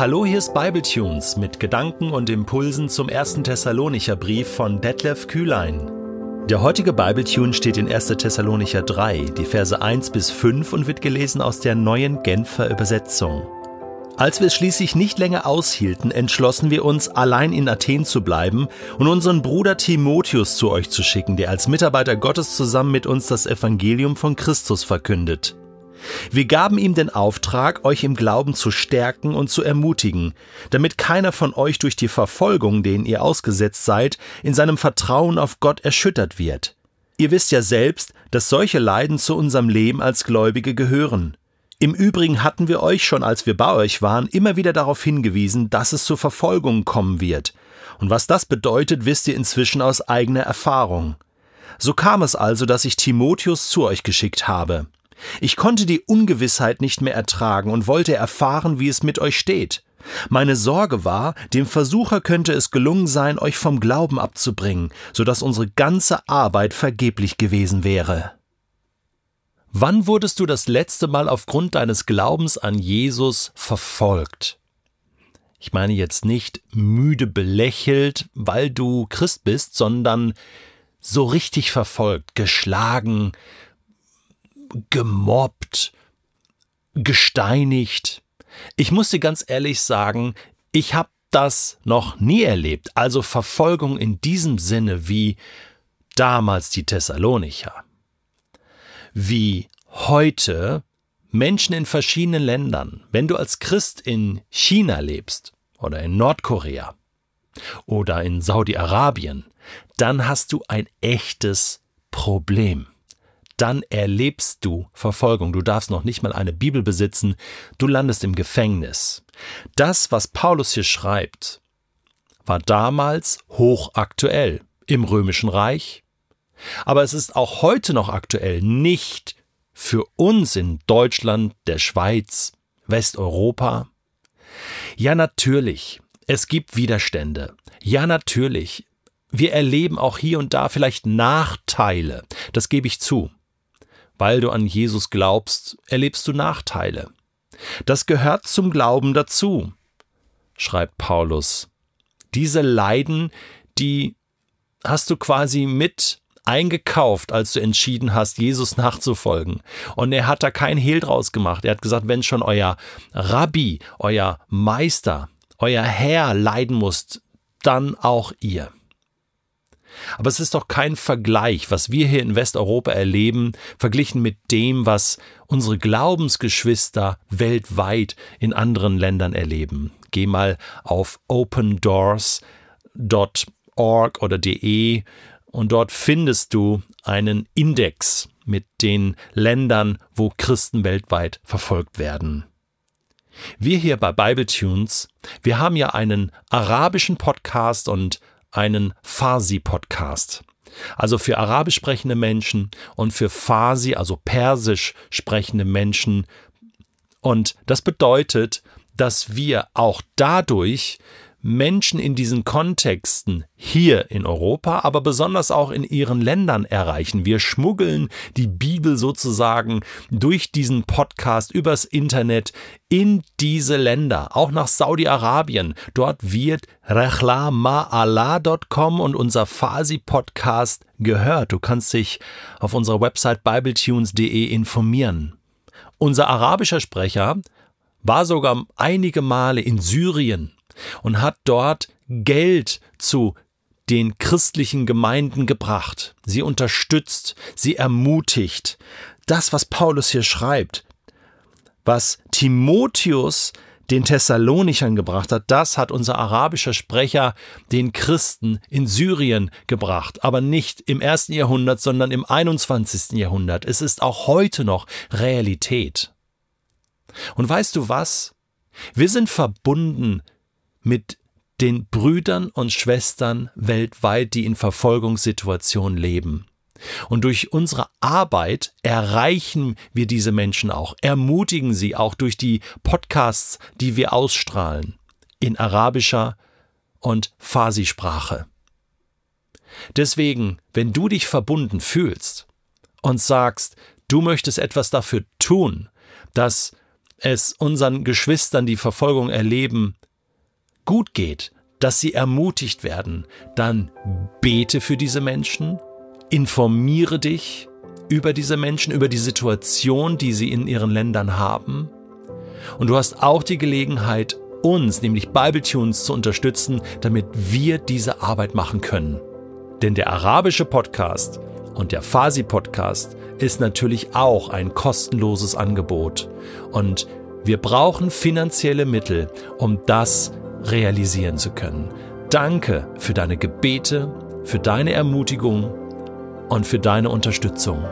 Hallo, hier ist Bibletunes mit Gedanken und Impulsen zum ersten Thessalonicher Brief von Detlef Kühlein. Der heutige Bibletune steht in 1. Thessalonicher 3, die Verse 1 bis 5 und wird gelesen aus der neuen Genfer Übersetzung. Als wir es schließlich nicht länger aushielten, entschlossen wir uns, allein in Athen zu bleiben und unseren Bruder Timotheus zu euch zu schicken, der als Mitarbeiter Gottes zusammen mit uns das Evangelium von Christus verkündet. Wir gaben ihm den Auftrag, euch im Glauben zu stärken und zu ermutigen, damit keiner von euch durch die Verfolgung, denen ihr ausgesetzt seid, in seinem Vertrauen auf Gott erschüttert wird. Ihr wisst ja selbst, dass solche Leiden zu unserem Leben als Gläubige gehören. Im Übrigen hatten wir euch schon, als wir bei euch waren, immer wieder darauf hingewiesen, dass es zu Verfolgungen kommen wird. Und was das bedeutet, wisst ihr inzwischen aus eigener Erfahrung. So kam es also, dass ich Timotheus zu euch geschickt habe. Ich konnte die Ungewissheit nicht mehr ertragen und wollte erfahren, wie es mit euch steht. Meine Sorge war, dem Versucher könnte es gelungen sein, euch vom Glauben abzubringen, so dass unsere ganze Arbeit vergeblich gewesen wäre. Wann wurdest du das letzte Mal aufgrund deines Glaubens an Jesus verfolgt? Ich meine jetzt nicht müde belächelt, weil du Christ bist, sondern so richtig verfolgt, geschlagen, gemobbt, gesteinigt. Ich muss dir ganz ehrlich sagen, ich habe das noch nie erlebt, also Verfolgung in diesem Sinne wie damals die Thessalonicher. Wie heute Menschen in verschiedenen Ländern, wenn du als Christ in China lebst oder in Nordkorea oder in Saudi-Arabien, dann hast du ein echtes Problem dann erlebst du Verfolgung. Du darfst noch nicht mal eine Bibel besitzen, du landest im Gefängnis. Das, was Paulus hier schreibt, war damals hochaktuell im römischen Reich, aber es ist auch heute noch aktuell, nicht für uns in Deutschland, der Schweiz, Westeuropa. Ja, natürlich, es gibt Widerstände. Ja, natürlich, wir erleben auch hier und da vielleicht Nachteile, das gebe ich zu weil du an Jesus glaubst, erlebst du Nachteile. Das gehört zum Glauben dazu, schreibt Paulus. Diese Leiden, die hast du quasi mit eingekauft, als du entschieden hast, Jesus nachzufolgen. Und er hat da kein Hehl draus gemacht. Er hat gesagt, wenn schon euer Rabbi, euer Meister, euer Herr leiden muss, dann auch ihr. Aber es ist doch kein Vergleich, was wir hier in Westeuropa erleben, verglichen mit dem, was unsere Glaubensgeschwister weltweit in anderen Ländern erleben. Geh mal auf opendoors.org oder de und dort findest du einen Index mit den Ländern, wo Christen weltweit verfolgt werden. Wir hier bei Bible Tunes, wir haben ja einen arabischen Podcast und einen Farsi-Podcast. Also für arabisch sprechende Menschen und für Farsi, also persisch sprechende Menschen. Und das bedeutet, dass wir auch dadurch Menschen in diesen Kontexten hier in Europa, aber besonders auch in ihren Ländern erreichen. Wir schmuggeln die Bibel sozusagen durch diesen Podcast übers Internet in diese Länder, auch nach Saudi-Arabien. Dort wird rechlamaala.com und unser Farsi-Podcast gehört. Du kannst dich auf unserer Website bibletunes.de informieren. Unser arabischer Sprecher war sogar einige Male in Syrien und hat dort Geld zu den christlichen Gemeinden gebracht, sie unterstützt, sie ermutigt. Das, was Paulus hier schreibt, was Timotheus den Thessalonichern gebracht hat, das hat unser arabischer Sprecher den Christen in Syrien gebracht, aber nicht im ersten Jahrhundert, sondern im 21. Jahrhundert. Es ist auch heute noch Realität. Und weißt du was? Wir sind verbunden mit den Brüdern und Schwestern weltweit, die in Verfolgungssituationen leben. Und durch unsere Arbeit erreichen wir diese Menschen auch, ermutigen sie auch durch die Podcasts, die wir ausstrahlen, in arabischer und Farsi-Sprache. Deswegen, wenn du dich verbunden fühlst und sagst, du möchtest etwas dafür tun, dass es unseren Geschwistern, die Verfolgung erleben, gut geht, dass sie ermutigt werden, dann bete für diese Menschen, informiere dich über diese Menschen, über die Situation, die sie in ihren Ländern haben. Und du hast auch die Gelegenheit, uns, nämlich Bibletunes, zu unterstützen, damit wir diese Arbeit machen können. Denn der arabische Podcast und der Fasi Podcast ist natürlich auch ein kostenloses Angebot. Und wir brauchen finanzielle Mittel, um das realisieren zu können. Danke für deine Gebete, für deine Ermutigung und für deine Unterstützung.